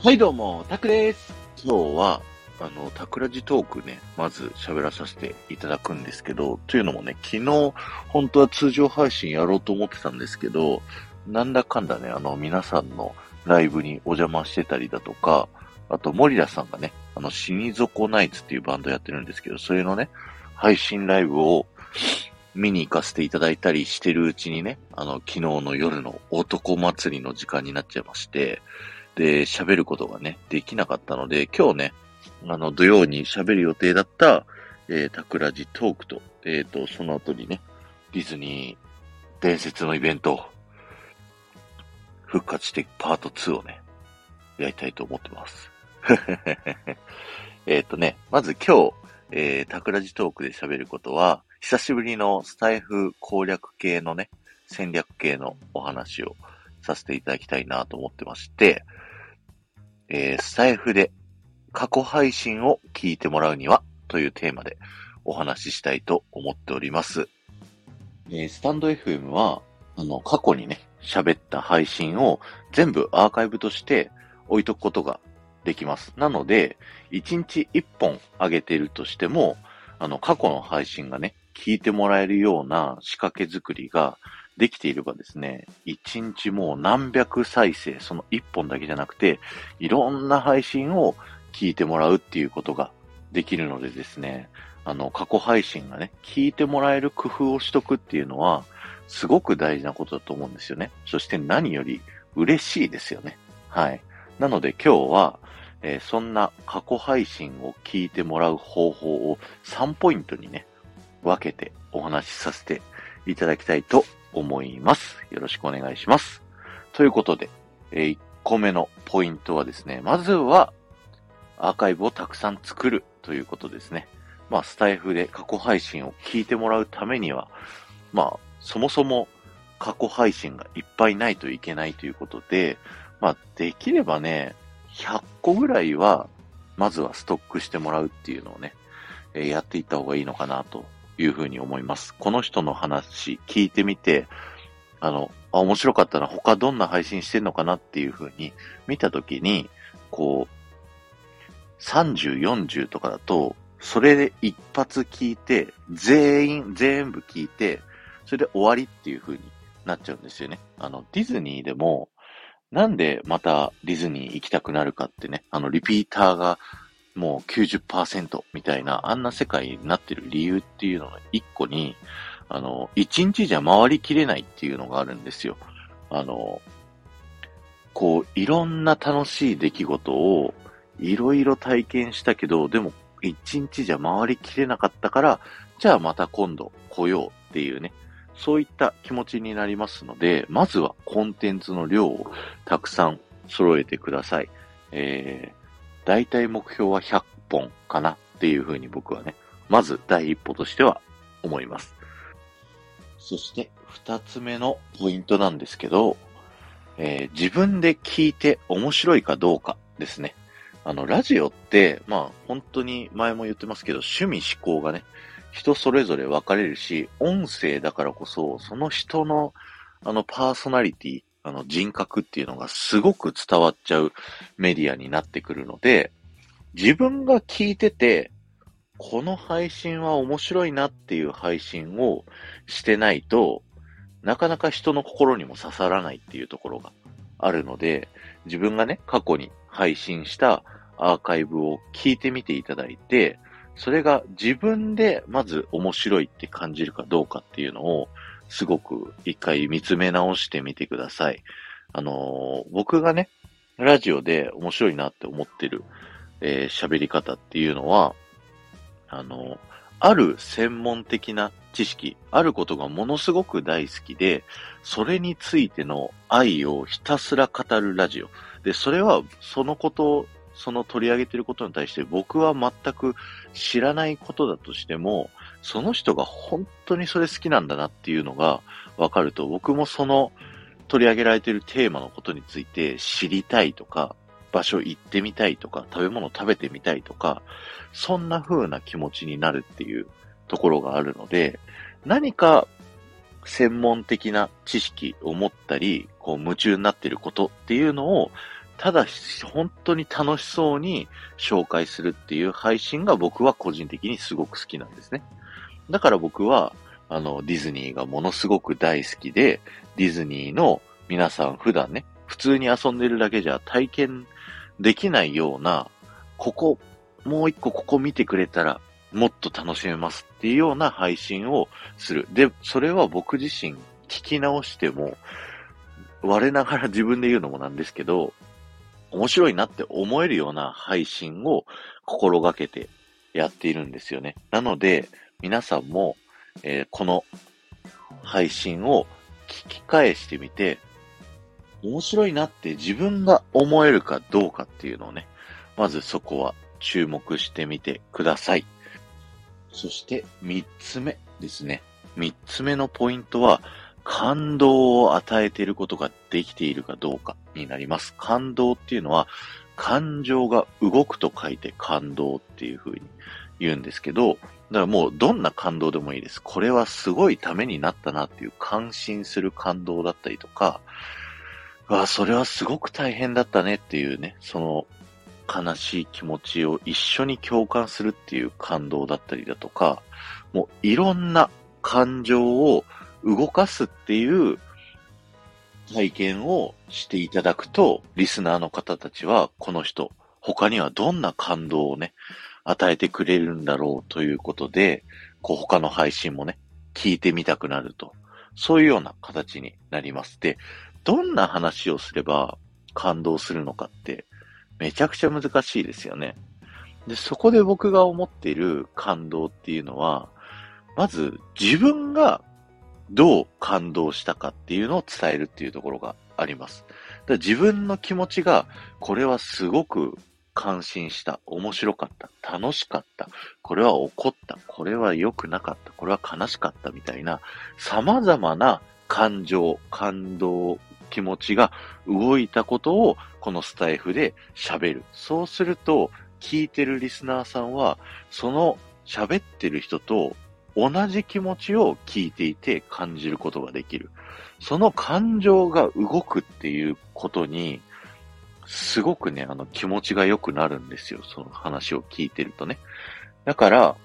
はい、どうも、タクです。今日は、あの、タクラジトークね、まず喋らさせていただくんですけど、というのもね、昨日、本当は通常配信やろうと思ってたんですけど、なんだかんだね、あの、皆さんのライブにお邪魔してたりだとか、あと、森田さんがね、あの、死に底ナイツっていうバンドやってるんですけど、それのね、配信ライブを見に行かせていただいたりしてるうちにね、あの、昨日の夜の男祭りの時間になっちゃいまして、で、喋ることがね、できなかったので、今日ね、あの、土曜に喋る予定だった、えー、タクラジトークと、えっ、と、その後にね、ディズニー伝説のイベント復活してパート2をね、やりたいと思ってます。えっとね、まず今日、えー、タクラジトークで喋ることは、久しぶりのスタイフ攻略系のね、戦略系のお話をさせていただきたいなと思ってまして、えー、スタイフで過去配信を聞いてもらうにはというテーマでお話ししたいと思っております。えー、スタンド FM は、あの、過去にね、喋った配信を全部アーカイブとして置いとくことができます。なので、1日1本上げているとしても、あの、過去の配信がね、聞いてもらえるような仕掛け作りができていればですね、1日もう何百再生、その1本だけじゃなくて、いろんな配信を聞いてもらうっていうことができるのでですね、あの、過去配信がね、聞いてもらえる工夫をしとくっていうのは、すごく大事なことだと思うんですよね。そして何より嬉しいですよね。はい。なので今日は、えーそんな過去配信を聞いてもらう方法を3ポイントにね、分けてお話しさせていただきたいと思います。よろしくお願いします。ということで、え1個目のポイントはですね、まずはアーカイブをたくさん作るということですね。まあ、スタイフで過去配信を聞いてもらうためには、まあ、そもそも過去配信がいっぱいないといけないということで、まあ、できればね、100個ぐらいは、まずはストックしてもらうっていうのをね、えーやっていった方がいいのかなというふうに思います。この人の話聞いてみて、あの、あ、面白かったな、他どんな配信してんのかなっていうふうに見たときに、こう、30、40とかだと、それで一発聞いて、全員、全部聞いて、それで終わりっていう風になっちゃうんですよね。あの、ディズニーでも、なんでまたディズニー行きたくなるかってね、あの、リピーターがもう90%みたいな、あんな世界になってる理由っていうのの一個に、あの、一日じゃ回りきれないっていうのがあるんですよ。あの、こう、いろんな楽しい出来事をいろいろ体験したけど、でも一日じゃ回りきれなかったから、じゃあまた今度来ようっていうね、そういった気持ちになりますので、まずはコンテンツの量をたくさん揃えてください。えー、大体目標は100本かなっていうふうに僕はね、まず第一歩としては思います。そして二つ目のポイントなんですけど、えー自分で聞いて面白いかどうかですね。あの、ラジオって、まあ、本当に前も言ってますけど、趣味思考がね、人それぞれ分かれるし、音声だからこそ、その人の、あの、パーソナリティ、あの、人格っていうのがすごく伝わっちゃうメディアになってくるので、自分が聞いてて、この配信は面白いなっていう配信をしてないと、なかなか人の心にも刺さらないっていうところがあるので、自分がね、過去に配信したアーカイブを聞いてみていただいて、それが自分でまず面白いって感じるかどうかっていうのを、すごく一回見つめ直してみてください。あのー僕がね、ラジオで面白いなって思ってる、えー喋り方っていうのは、あのーある専門的な知識、あることがものすごく大好きで、それについての愛をひたすら語るラジオ。で、それは、そのこと、その取り上げてることに対して僕は全く知らないことだとしても、その人が本当にそれ好きなんだなっていうのが分かると、僕もその取り上げられているテーマのことについて知りたいとか、場所行ってみたいとか、食べ物食べてみたいとか、そんな風な気持ちになるっていうところがあるので、何か専門的な知識を持ったり、こう夢中になっていることっていうのをただ本当に楽しそうに紹介するっていう配信が僕は個人的にすごく好きなんですね。だから僕は、あの、ディズニーがものすごく大好きで、ディズニーの皆さん普段ね、普通に遊んでるだけじゃ体験できないような、ここ、もう一個ここ見てくれたらもっと楽しめますっていうような配信をする。で、それは僕自身聞き直しても、我ながら自分で言うのもなんですけど、面白いなって思えるような配信を心がけてやっているんですよね。なので、皆さんも、えー、この配信を聞き返してみて、面白いなって自分が思えるかどうかっていうのをね、まずそこは注目してみてください。そして三つ目ですね。三つ目のポイントは、感動を与えていることができているかどうかになります。感動っていうのは、感情が動くと書いて感動っていう風に言うんですけど、だからもうどんな感動でもいいです。これはすごいためになったなっていう感心する感動だったりとか、わあ、それはすごく大変だったねっていうね、その悲しい気持ちを一緒に共感するっていう感動だったりだとか、もういろんな感情を動かすっていう体験をしていただくと、リスナーの方たちは、この人、他にはどんな感動をね、与えてくれるんだろうということで、こう他の配信もね、聞いてみたくなると。そういうような形になります。で、どんな話をすれば感動するのかって、めちゃくちゃ難しいですよね。で、そこで僕が思っている感動っていうのは、まず自分がどう感動したかっていうのを伝えるっていうところがあります。だ自分の気持ちが、これはすごく感心した、面白かった、楽しかった、これは怒った、これは良くなかった、これは悲しかったみたいな、様々な感情、感動、気持ちが動いたことをこのスタイフで喋る。そうすると、聞いてるリスナーさんは、その喋ってる人と同じ気持ちを聞いていて感じることができる。その感情が動くっていうことに、すごくね、あの気持ちが良くなるんですよ。その話を聞いてるとね。だから、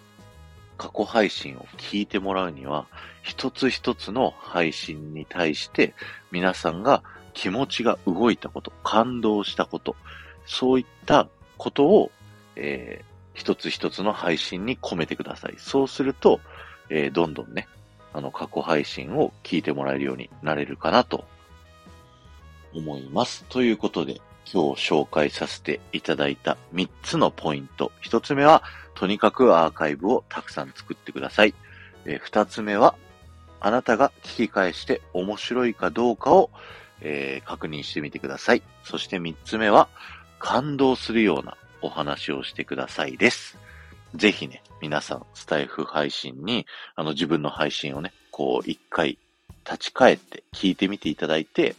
過去配信を聞いてもらうには、一つ一つの配信に対して皆さんが気持ちが動いたこと、感動したこと、そういったことを、えー、一つ一つの配信に込めてください。そうすると、えー、どんどんね、あの、過去配信を聞いてもらえるようになれるかなと思います。ということで、今日紹介させていただいた3つのポイント。1つ目は、とにかくアーカイブをたくさん作ってください。えー、2つ目は、あなたが聞き返して面白いかどうかを、えー、確認してみてください。そして3つ目は、感動するようなお話をしてくださいです。ぜひね、皆さん、スタイフ配信に、あの、自分の配信をね、こう、一回、立ち返って聞いてみていただいて、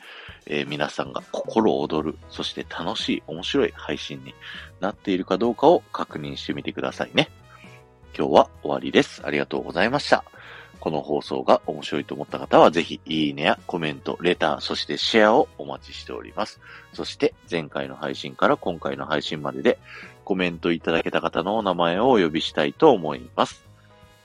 えー、皆さんが心躍る、そして楽しい、面白い配信になっているかどうかを確認してみてくださいね。今日は終わりです。ありがとうございました。この放送が面白いと思った方は、ぜひ、いいねやコメント、レター、そしてシェアをお待ちしております。そして、前回の配信から今回の配信までで、コメントいただけた方のお名前をお呼びしたいと思います。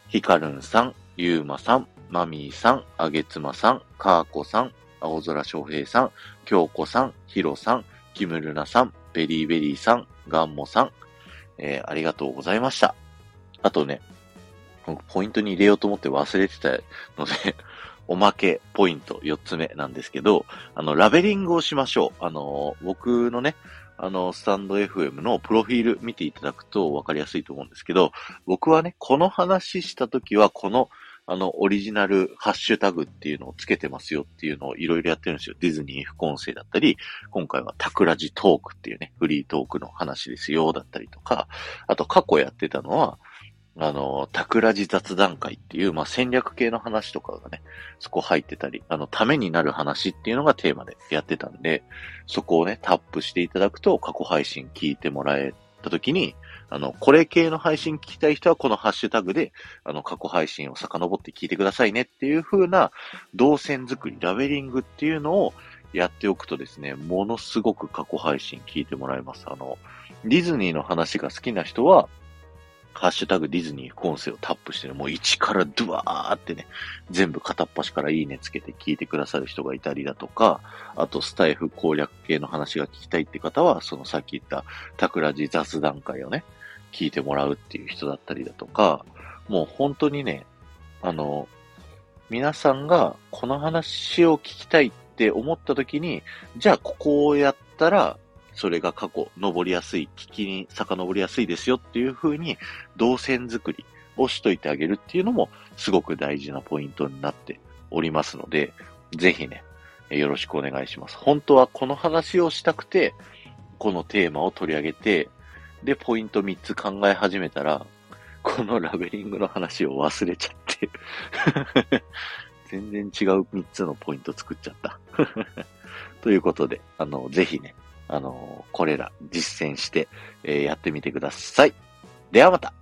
ひかるんさん、ゆうまさん、まみーさん、あげつまさん、かーこさん、青空翔平さん、きょうこさん、ひろさん、きむるなさん、ベリーベリーさん、ガンモさん、えー、ありがとうございました。あとね、ポイントに入れようと思って忘れてたので おまけポイント4つ目なんですけど、あの、ラベリングをしましょう。あの、僕のね、あの、スタンド FM のプロフィール見ていただくと分かりやすいと思うんですけど、僕はね、この話したときは、この、あの、オリジナルハッシュタグっていうのをつけてますよっていうのをいろいろやってるんですよ。ディズニー副音声だったり、今回はタクラジトークっていうね、フリートークの話ですよだったりとか、あと過去やってたのは、あの、タクラジ雑談会っていう、まあ、戦略系の話とかがね、そこ入ってたり、あの、ためになる話っていうのがテーマでやってたんで、そこをね、タップしていただくと過去配信聞いてもらえた時に、あの、これ系の配信聞きたい人はこのハッシュタグで、あの、過去配信を遡って聞いてくださいねっていう風な動線作り、ラベリングっていうのをやっておくとですね、ものすごく過去配信聞いてもらえます。あの、ディズニーの話が好きな人は、ハッシュタグディズニー副音声をタップしてね、もう1からドゥワーってね、全部片っ端からいいねつけて聞いてくださる人がいたりだとか、あとスタイフ攻略系の話が聞きたいって方は、そのさっき言ったタクラジ雑談会をね、聞いてもらうっていう人だったりだとか、もう本当にね、あの、皆さんがこの話を聞きたいって思った時に、じゃあここをやったらそれが過去、登りやすい、聞きに遡りやすいですよっていう風に、動線作りをしといてあげるっていうのも、すごく大事なポイントになっておりますので、ぜひね、よろしくお願いします。本当はこの話をしたくて、このテーマを取り上げて、で、ポイント3つ考え始めたら、このラベリングの話を忘れちゃって。全然違う3つのポイント作っちゃった。ということで、あの、ぜひね、あの、これら実践して、えー、やってみてください。ではまた。